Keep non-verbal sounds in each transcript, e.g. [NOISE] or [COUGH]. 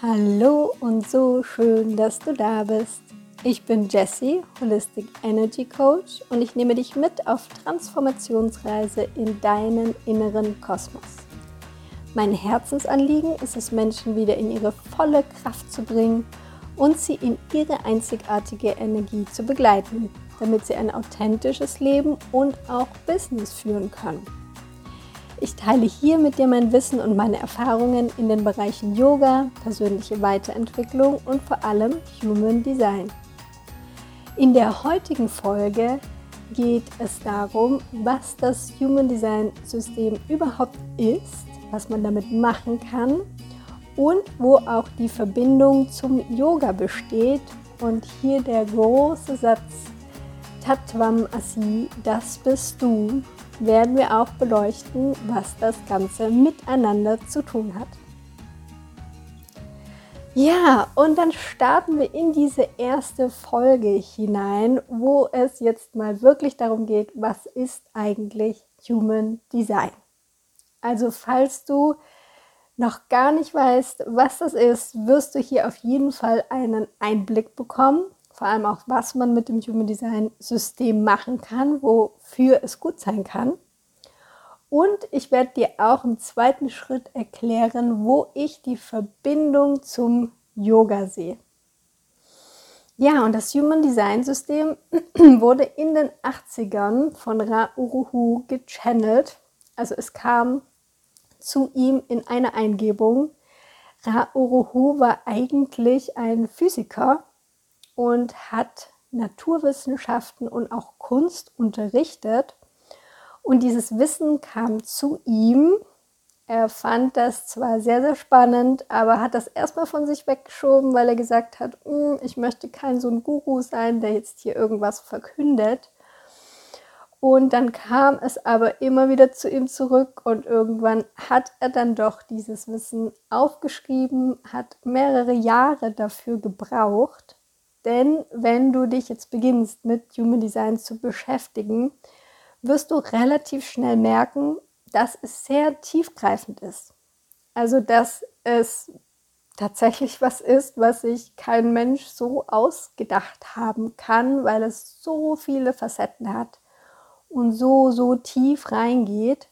Hallo und so schön, dass du da bist. Ich bin Jessie, Holistic Energy Coach und ich nehme dich mit auf Transformationsreise in deinen inneren Kosmos. Mein Herzensanliegen ist es, Menschen wieder in ihre volle Kraft zu bringen und sie in ihre einzigartige Energie zu begleiten, damit sie ein authentisches Leben und auch Business führen können. Ich teile hier mit dir mein Wissen und meine Erfahrungen in den Bereichen Yoga, persönliche Weiterentwicklung und vor allem Human Design. In der heutigen Folge geht es darum, was das Human Design System überhaupt ist, was man damit machen kann und wo auch die Verbindung zum Yoga besteht. Und hier der große Satz Tatvam Asi, das bist du, werden wir auch beleuchten, was das Ganze miteinander zu tun hat. Ja, und dann starten wir in diese erste Folge hinein, wo es jetzt mal wirklich darum geht, was ist eigentlich Human Design? Also falls du noch gar nicht weißt, was das ist, wirst du hier auf jeden Fall einen Einblick bekommen vor allem auch, was man mit dem Human Design System machen kann, wofür es gut sein kann. Und ich werde dir auch im zweiten Schritt erklären, wo ich die Verbindung zum Yoga sehe. Ja, und das Human Design System [CLEARS THROAT] wurde in den 80ern von Ra Uruhu gechannelt. Also es kam zu ihm in einer Eingebung. Ra Uruhu war eigentlich ein Physiker und hat Naturwissenschaften und auch Kunst unterrichtet. Und dieses Wissen kam zu ihm. Er fand das zwar sehr, sehr spannend, aber hat das erstmal von sich weggeschoben, weil er gesagt hat, hm, ich möchte kein so ein Guru sein, der jetzt hier irgendwas verkündet. Und dann kam es aber immer wieder zu ihm zurück und irgendwann hat er dann doch dieses Wissen aufgeschrieben, hat mehrere Jahre dafür gebraucht denn wenn du dich jetzt beginnst mit Human Design zu beschäftigen, wirst du relativ schnell merken, dass es sehr tiefgreifend ist. Also dass es tatsächlich was ist, was sich kein Mensch so ausgedacht haben kann, weil es so viele Facetten hat und so, so tief reingeht.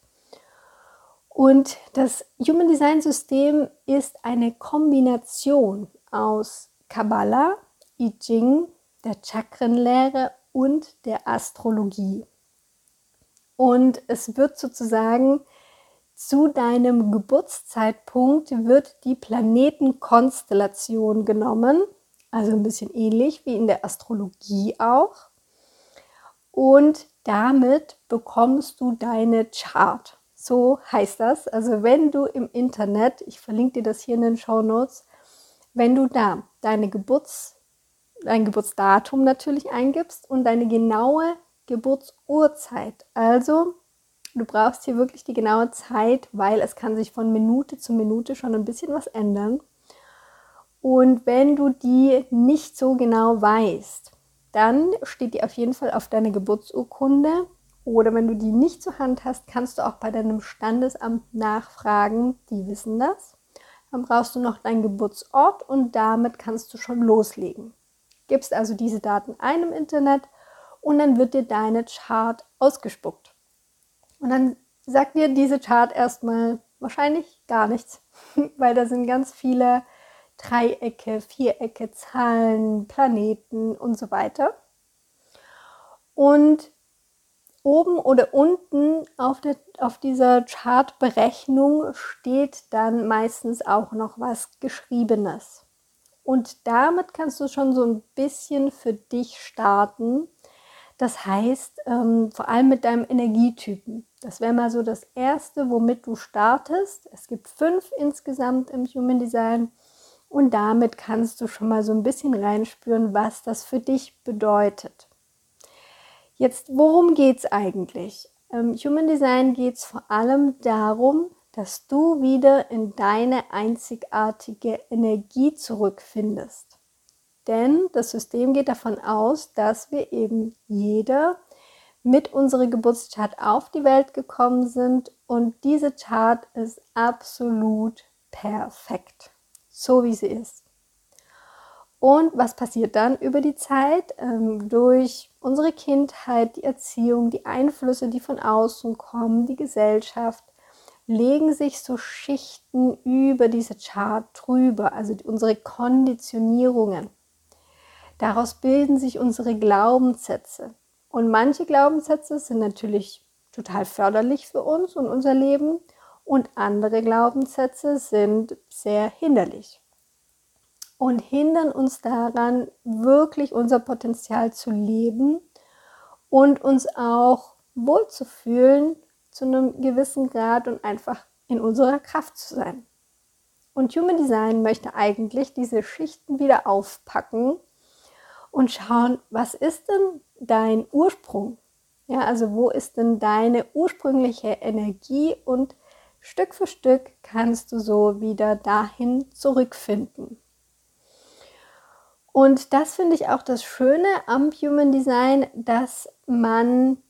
Und das Human Design System ist eine Kombination aus Kabbalah, I Ching, der Chakrenlehre und der Astrologie. Und es wird sozusagen zu deinem Geburtszeitpunkt wird die Planetenkonstellation genommen, also ein bisschen ähnlich wie in der Astrologie auch. Und damit bekommst du deine Chart. So heißt das. Also wenn du im Internet, ich verlinke dir das hier in den Show Notes, wenn du da deine Geburtszeit dein Geburtsdatum natürlich eingibst und deine genaue Geburtsurzeit. Also du brauchst hier wirklich die genaue Zeit, weil es kann sich von Minute zu Minute schon ein bisschen was ändern. Und wenn du die nicht so genau weißt, dann steht die auf jeden Fall auf deiner Geburtsurkunde. Oder wenn du die nicht zur Hand hast, kannst du auch bei deinem Standesamt nachfragen. Die wissen das. Dann brauchst du noch deinen Geburtsort und damit kannst du schon loslegen. Gibst also diese Daten ein im Internet und dann wird dir deine Chart ausgespuckt. Und dann sagt dir diese Chart erstmal wahrscheinlich gar nichts, [LAUGHS] weil da sind ganz viele Dreiecke, Vierecke, Zahlen, Planeten und so weiter. Und oben oder unten auf, der, auf dieser Chartberechnung steht dann meistens auch noch was Geschriebenes. Und damit kannst du schon so ein bisschen für dich starten. Das heißt, ähm, vor allem mit deinem Energietypen. Das wäre mal so das Erste, womit du startest. Es gibt fünf insgesamt im Human Design. Und damit kannst du schon mal so ein bisschen reinspüren, was das für dich bedeutet. Jetzt, worum geht es eigentlich? Im Human Design geht es vor allem darum, dass du wieder in deine einzigartige Energie zurückfindest. Denn das System geht davon aus, dass wir eben jeder mit unserer Geburtschart auf die Welt gekommen sind und diese Chart ist absolut perfekt. so wie sie ist. Und was passiert dann über die Zeit? Ähm, durch unsere Kindheit, die Erziehung, die Einflüsse, die von außen kommen, die Gesellschaft, legen sich so Schichten über diese Chart drüber, also unsere Konditionierungen. Daraus bilden sich unsere Glaubenssätze. Und manche Glaubenssätze sind natürlich total förderlich für uns und unser Leben und andere Glaubenssätze sind sehr hinderlich und hindern uns daran, wirklich unser Potenzial zu leben und uns auch wohlzufühlen zu einem gewissen Grad und einfach in unserer Kraft zu sein. Und Human Design möchte eigentlich diese Schichten wieder aufpacken und schauen, was ist denn dein Ursprung? Ja, also wo ist denn deine ursprüngliche Energie und Stück für Stück kannst du so wieder dahin zurückfinden. Und das finde ich auch das Schöne am Human Design, dass man,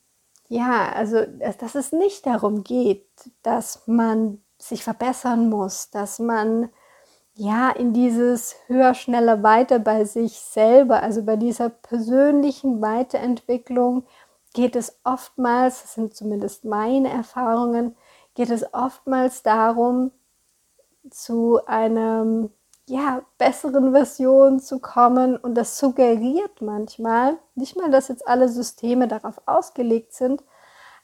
ja, also dass es nicht darum geht, dass man sich verbessern muss, dass man ja in dieses höher, schneller, weiter bei sich selber, also bei dieser persönlichen Weiterentwicklung geht es oftmals, das sind zumindest meine Erfahrungen, geht es oftmals darum, zu einem ja, besseren Version zu kommen. Und das suggeriert manchmal, nicht mal, dass jetzt alle Systeme darauf ausgelegt sind,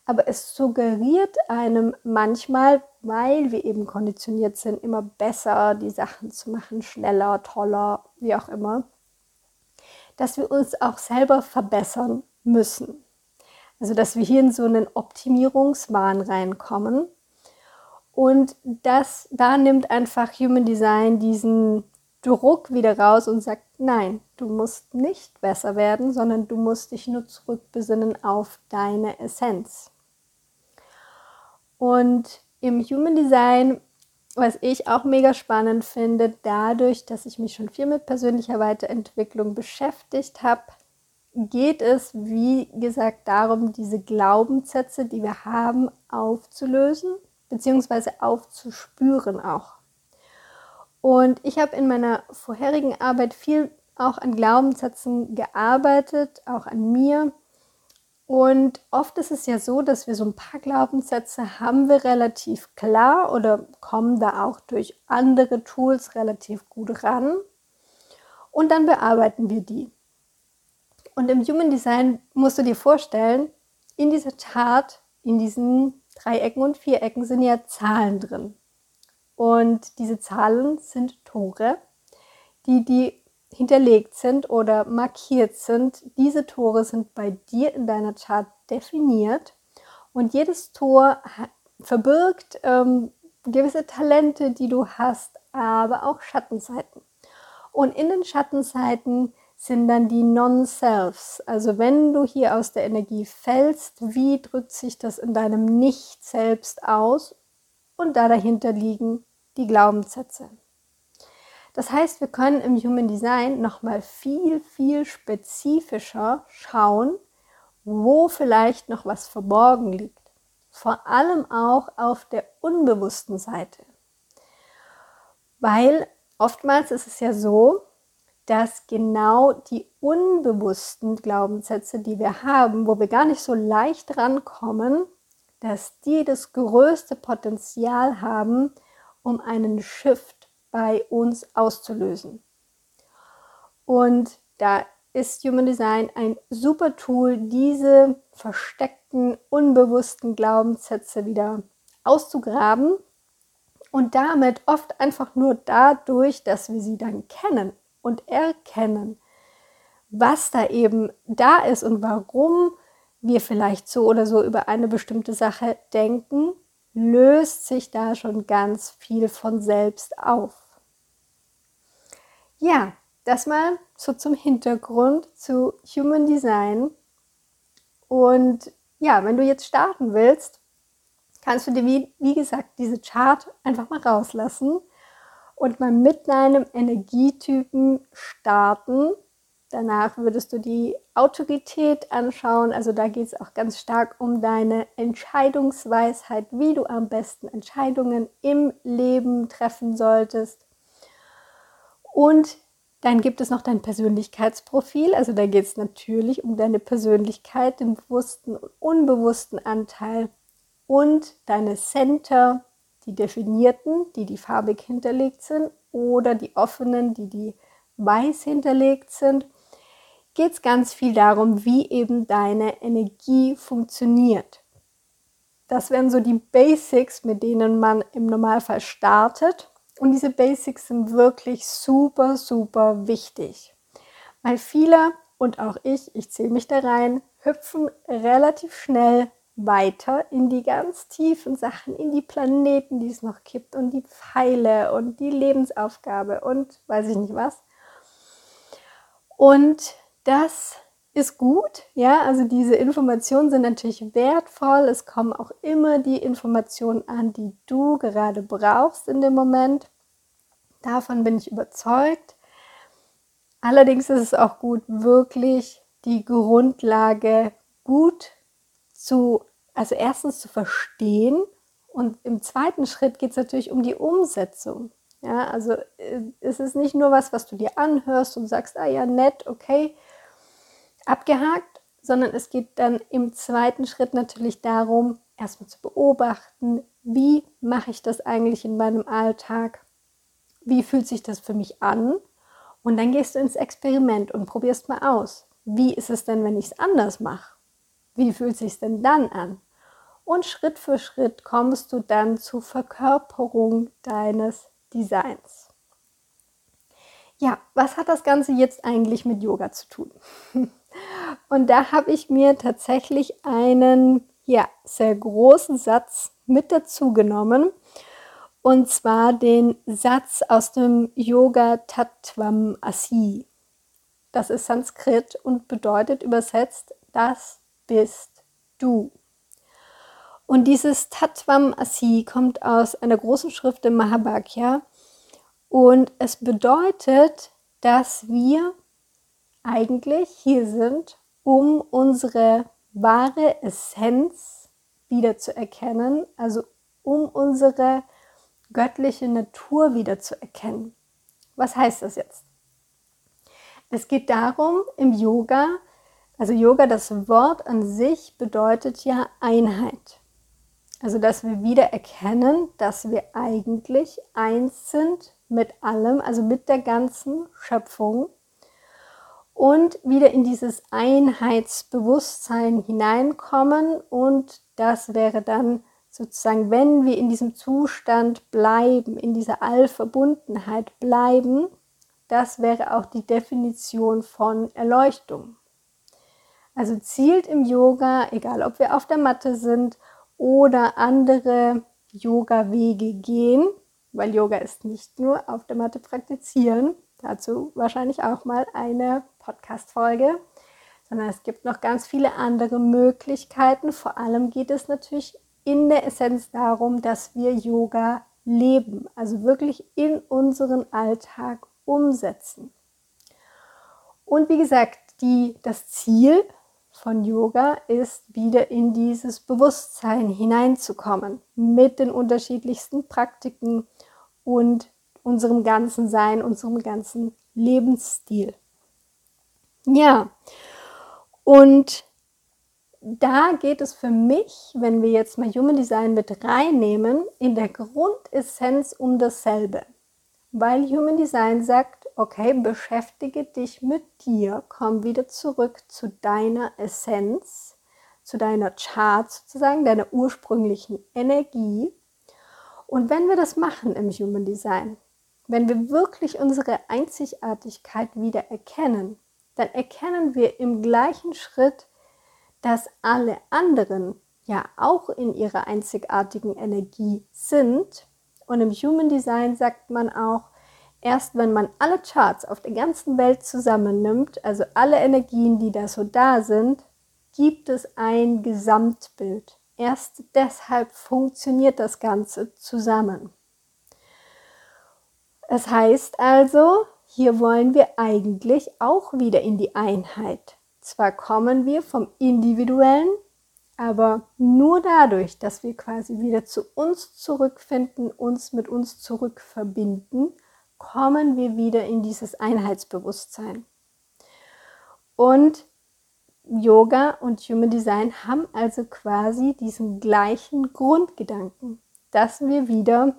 aber es suggeriert einem manchmal, weil wir eben konditioniert sind, immer besser die Sachen zu machen, schneller, toller, wie auch immer, dass wir uns auch selber verbessern müssen. Also dass wir hier in so einen Optimierungswahn reinkommen und das, da nimmt einfach Human Design diesen Druck wieder raus und sagt, nein, du musst nicht besser werden, sondern du musst dich nur zurückbesinnen auf deine Essenz. Und im Human Design, was ich auch mega spannend finde, dadurch, dass ich mich schon viel mit persönlicher Weiterentwicklung beschäftigt habe, geht es, wie gesagt, darum, diese Glaubenssätze, die wir haben, aufzulösen beziehungsweise aufzuspüren auch. Und ich habe in meiner vorherigen Arbeit viel auch an Glaubenssätzen gearbeitet, auch an mir. Und oft ist es ja so, dass wir so ein paar Glaubenssätze haben wir relativ klar oder kommen da auch durch andere Tools relativ gut ran. Und dann bearbeiten wir die. Und im Human Design musst du dir vorstellen, in dieser Chart, in diesen Dreiecken und Vierecken sind ja Zahlen drin. Und diese Zahlen sind Tore, die, die hinterlegt sind oder markiert sind. Diese Tore sind bei dir in deiner Chart definiert und jedes Tor verbirgt ähm, gewisse Talente, die du hast, aber auch Schattenseiten. Und in den Schattenseiten sind dann die Non-Selves. Also wenn du hier aus der Energie fällst, wie drückt sich das in deinem Nicht-Selbst aus? Und da dahinter liegen die Glaubenssätze. Das heißt, wir können im Human Design nochmal viel, viel spezifischer schauen, wo vielleicht noch was verborgen liegt. Vor allem auch auf der unbewussten Seite. Weil oftmals ist es ja so, dass genau die unbewussten Glaubenssätze, die wir haben, wo wir gar nicht so leicht rankommen, dass die das größte Potenzial haben, um einen Shift bei uns auszulösen. Und da ist Human Design ein super Tool, diese versteckten, unbewussten Glaubenssätze wieder auszugraben und damit oft einfach nur dadurch, dass wir sie dann kennen und erkennen, was da eben da ist und warum wir vielleicht so oder so über eine bestimmte Sache denken, löst sich da schon ganz viel von selbst auf. Ja, das mal so zum Hintergrund zu Human Design. Und ja, wenn du jetzt starten willst, kannst du dir, wie, wie gesagt, diese Chart einfach mal rauslassen und mal mit deinem Energietypen starten. Danach würdest du die Autorität anschauen. Also da geht es auch ganz stark um deine Entscheidungsweisheit, wie du am besten Entscheidungen im Leben treffen solltest. Und dann gibt es noch dein Persönlichkeitsprofil. Also da geht es natürlich um deine Persönlichkeit, den bewussten und unbewussten Anteil und deine Center, die definierten, die die farbig hinterlegt sind oder die offenen, die die weiß hinterlegt sind. Geht es ganz viel darum, wie eben deine Energie funktioniert. Das wären so die Basics, mit denen man im Normalfall startet. Und diese Basics sind wirklich super, super wichtig. Weil viele und auch ich, ich zähle mich da rein, hüpfen relativ schnell weiter in die ganz tiefen Sachen, in die Planeten, die es noch gibt und die Pfeile und die Lebensaufgabe und weiß ich nicht was. Und das ist gut, ja, also diese Informationen sind natürlich wertvoll. Es kommen auch immer die Informationen an, die du gerade brauchst in dem Moment. Davon bin ich überzeugt. Allerdings ist es auch gut, wirklich die Grundlage gut zu, also erstens zu verstehen und im zweiten Schritt geht es natürlich um die Umsetzung. Ja, also äh, es ist nicht nur was, was du dir anhörst und sagst, ah ja, nett, okay, abgehakt, sondern es geht dann im zweiten Schritt natürlich darum, erstmal zu beobachten, wie mache ich das eigentlich in meinem Alltag? Wie fühlt sich das für mich an? Und dann gehst du ins Experiment und probierst mal aus. Wie ist es denn, wenn ich es anders mache? Wie fühlt sich denn dann an? Und Schritt für Schritt kommst du dann zur Verkörperung deines Designs. Ja, was hat das Ganze jetzt eigentlich mit Yoga zu tun? [LAUGHS] Und da habe ich mir tatsächlich einen ja, sehr großen Satz mit dazu genommen. Und zwar den Satz aus dem Yoga Tattvam Asi. Das ist Sanskrit und bedeutet übersetzt, das bist du. Und dieses Tattvam Asi kommt aus einer großen Schrift im Mahabhagya und es bedeutet, dass wir eigentlich hier sind, um unsere wahre Essenz wieder zu erkennen, also um unsere göttliche Natur wieder zu erkennen. Was heißt das jetzt? Es geht darum, im Yoga, also Yoga, das Wort an sich bedeutet ja Einheit. Also, dass wir wieder erkennen, dass wir eigentlich eins sind mit allem, also mit der ganzen Schöpfung und wieder in dieses Einheitsbewusstsein hineinkommen und das wäre dann sozusagen, wenn wir in diesem Zustand bleiben, in dieser Allverbundenheit bleiben, das wäre auch die Definition von Erleuchtung. Also zielt im Yoga, egal ob wir auf der Matte sind oder andere Yoga-Wege gehen, weil Yoga ist nicht nur auf der Matte praktizieren, dazu wahrscheinlich auch mal eine Podcast-Folge, sondern es gibt noch ganz viele andere Möglichkeiten. Vor allem geht es natürlich in der Essenz darum, dass wir Yoga leben, also wirklich in unseren Alltag umsetzen. Und wie gesagt, die, das Ziel von Yoga ist, wieder in dieses Bewusstsein hineinzukommen mit den unterschiedlichsten Praktiken und unserem ganzen Sein, unserem ganzen Lebensstil. Ja, und da geht es für mich, wenn wir jetzt mal Human Design mit reinnehmen, in der Grundessenz um dasselbe. Weil Human Design sagt, okay, beschäftige dich mit dir, komm wieder zurück zu deiner Essenz, zu deiner Chart sozusagen, deiner ursprünglichen Energie. Und wenn wir das machen im Human Design, wenn wir wirklich unsere Einzigartigkeit wieder erkennen, dann erkennen wir im gleichen Schritt, dass alle anderen ja auch in ihrer einzigartigen Energie sind. Und im Human Design sagt man auch, erst wenn man alle Charts auf der ganzen Welt zusammennimmt, also alle Energien, die da so da sind, gibt es ein Gesamtbild. Erst deshalb funktioniert das Ganze zusammen. Es heißt also, hier wollen wir eigentlich auch wieder in die Einheit. Zwar kommen wir vom Individuellen, aber nur dadurch, dass wir quasi wieder zu uns zurückfinden, uns mit uns zurückverbinden, kommen wir wieder in dieses Einheitsbewusstsein. Und Yoga und Human Design haben also quasi diesen gleichen Grundgedanken, dass wir wieder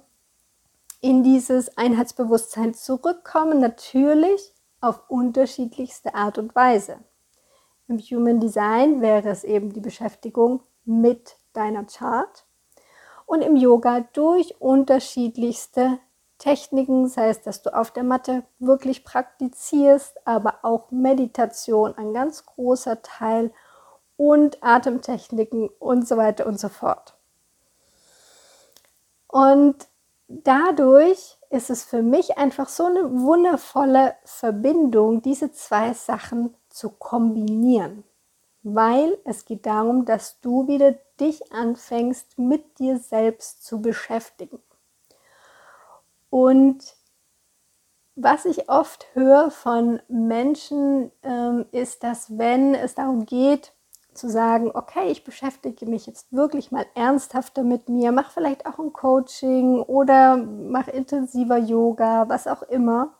in dieses Einheitsbewusstsein zurückkommen, natürlich auf unterschiedlichste Art und Weise. Im Human Design wäre es eben die Beschäftigung mit deiner Chart und im Yoga durch unterschiedlichste Techniken, sei es, dass du auf der Matte wirklich praktizierst, aber auch Meditation, ein ganz großer Teil und Atemtechniken und so weiter und so fort. Und dadurch ist es für mich einfach so eine wundervolle Verbindung, diese zwei Sachen zu kombinieren, weil es geht darum, dass du wieder dich anfängst, mit dir selbst zu beschäftigen. Und was ich oft höre von Menschen, ähm, ist, dass wenn es darum geht, zu sagen, okay, ich beschäftige mich jetzt wirklich mal ernsthafter mit mir, mache vielleicht auch ein Coaching oder mache intensiver Yoga, was auch immer,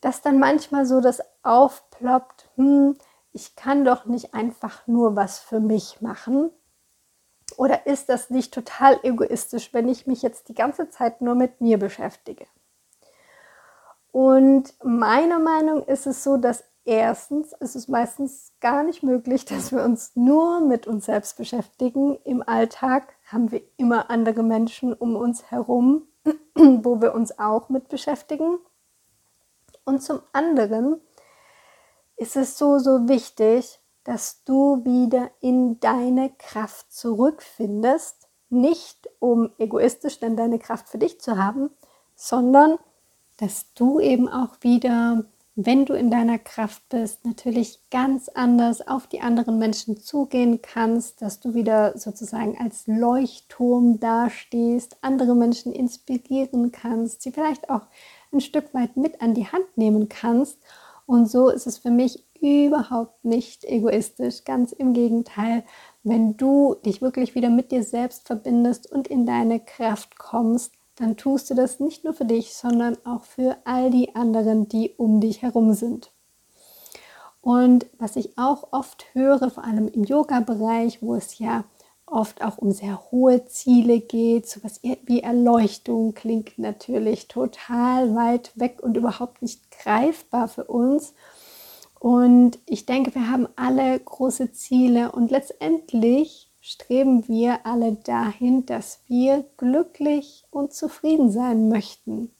dass dann manchmal so das aufploppt, hm, ich kann doch nicht einfach nur was für mich machen. Oder ist das nicht total egoistisch, wenn ich mich jetzt die ganze Zeit nur mit mir beschäftige? Und meiner Meinung ist es so, dass erstens ist es meistens gar nicht möglich, [LAUGHS] dass wir uns nur mit uns selbst beschäftigen. Im Alltag haben wir immer andere Menschen um uns herum, [CLEARS THROAT] wo wir uns auch mit beschäftigen. Und zum anderen ist es so, so wichtig, dass du wieder in deine Kraft zurückfindest, nicht um egoistisch dann deine Kraft für dich zu haben, sondern dass du eben auch wieder, wenn du in deiner Kraft bist, natürlich ganz anders auf die anderen Menschen zugehen kannst, dass du wieder sozusagen als Leuchtturm dastehst, andere Menschen inspirieren kannst, sie vielleicht auch ein Stück weit mit an die Hand nehmen kannst. Und so ist es für mich überhaupt nicht egoistisch. Ganz im Gegenteil, wenn du dich wirklich wieder mit dir selbst verbindest und in deine Kraft kommst, dann tust du das nicht nur für dich, sondern auch für all die anderen, die um dich herum sind. Und was ich auch oft höre, vor allem im Yoga-Bereich, wo es ja oft auch um sehr hohe Ziele geht, so was wie Erleuchtung klingt natürlich total weit weg und überhaupt nicht greifbar für uns. Und ich denke, wir haben alle große Ziele und letztendlich streben wir alle dahin, dass wir glücklich und zufrieden sein möchten.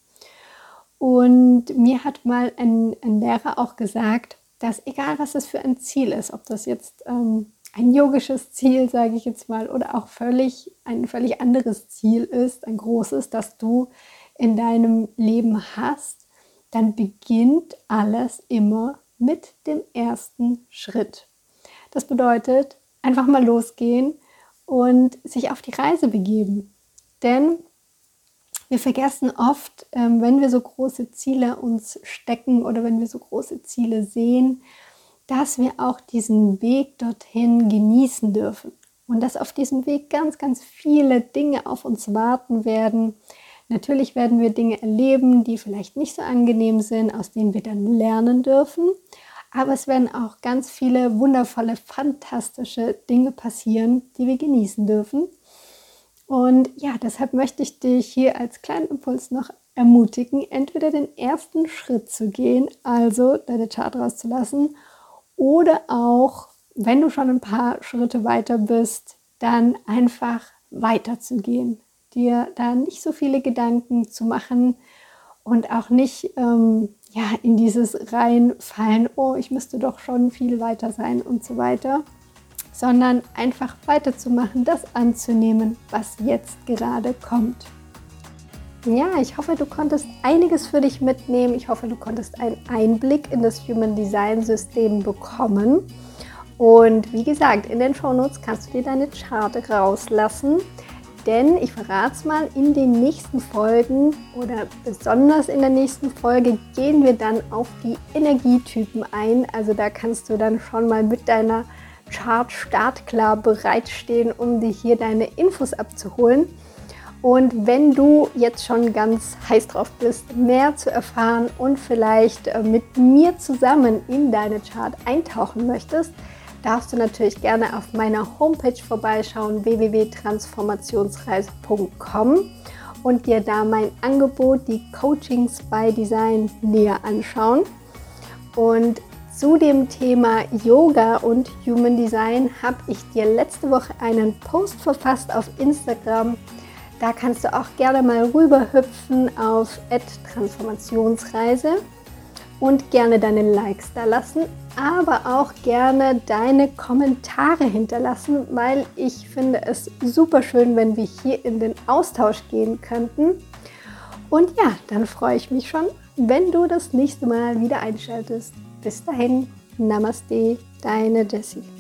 Und mir hat mal ein, ein Lehrer auch gesagt, dass egal was es für ein Ziel ist, ob das jetzt ähm, ein yogisches Ziel, sage ich jetzt mal, oder auch völlig ein völlig anderes Ziel ist, ein großes, das du in deinem Leben hast, dann beginnt alles immer mit dem ersten Schritt. Das bedeutet, einfach mal losgehen und sich auf die Reise begeben. Denn wir vergessen oft, ähm, wenn wir so große Ziele uns stecken oder wenn wir so große Ziele sehen, dass wir auch diesen Weg dorthin genießen dürfen. Und dass auf diesem Weg ganz, ganz viele Dinge auf uns warten werden. Natürlich werden wir Dinge erleben, die vielleicht nicht so angenehm sind, aus denen wir dann lernen dürfen. Aber es werden auch ganz viele wundervolle, fantastische Dinge passieren, die wir genießen dürfen. Und ja, deshalb möchte ich dich hier als kleinen Impuls noch ermutigen, entweder den ersten Schritt zu gehen, also deine Chart rauszulassen, oder auch, wenn du schon ein paar Schritte weiter bist, dann einfach weiterzugehen, dir da nicht so viele Gedanken zu machen und auch nicht ähm, ja, in dieses reinfallen, oh, ich müsste doch schon viel weiter sein und so weiter, sondern einfach weiterzumachen, das anzunehmen, was jetzt gerade kommt. Ja, ich hoffe, du konntest einiges für dich mitnehmen. Ich hoffe, du konntest einen Einblick in das Human Design System bekommen. Und wie gesagt, in den Shownotes kannst du dir deine Chart rauslassen. Denn ich verrate es mal, in den nächsten Folgen oder besonders in der nächsten Folge gehen wir dann auf die Energietypen ein. Also da kannst du dann schon mal mit deiner Chart startklar bereitstehen, um dir hier deine Infos abzuholen. Und wenn du jetzt schon ganz heiß drauf bist, mehr zu erfahren und vielleicht äh, mit mir zusammen in deine Chart eintauchen möchtest, darfst du natürlich gerne auf meiner Homepage vorbeischauen www.transformationsreise.com und dir da mein Angebot, die Coachings by Design, näher anschauen. Und zu dem Thema Yoga und Human Design habe ich dir letzte Woche einen Post verfasst auf Instagram da kannst du auch gerne mal rüberhüpfen auf Transformationsreise und gerne deine Likes da lassen, aber auch gerne deine Kommentare hinterlassen, weil ich finde es super schön, wenn wir hier in den Austausch gehen könnten. Und ja, dann freue ich mich schon, wenn du das nächste Mal wieder einschaltest. Bis dahin, Namaste, deine Jessie.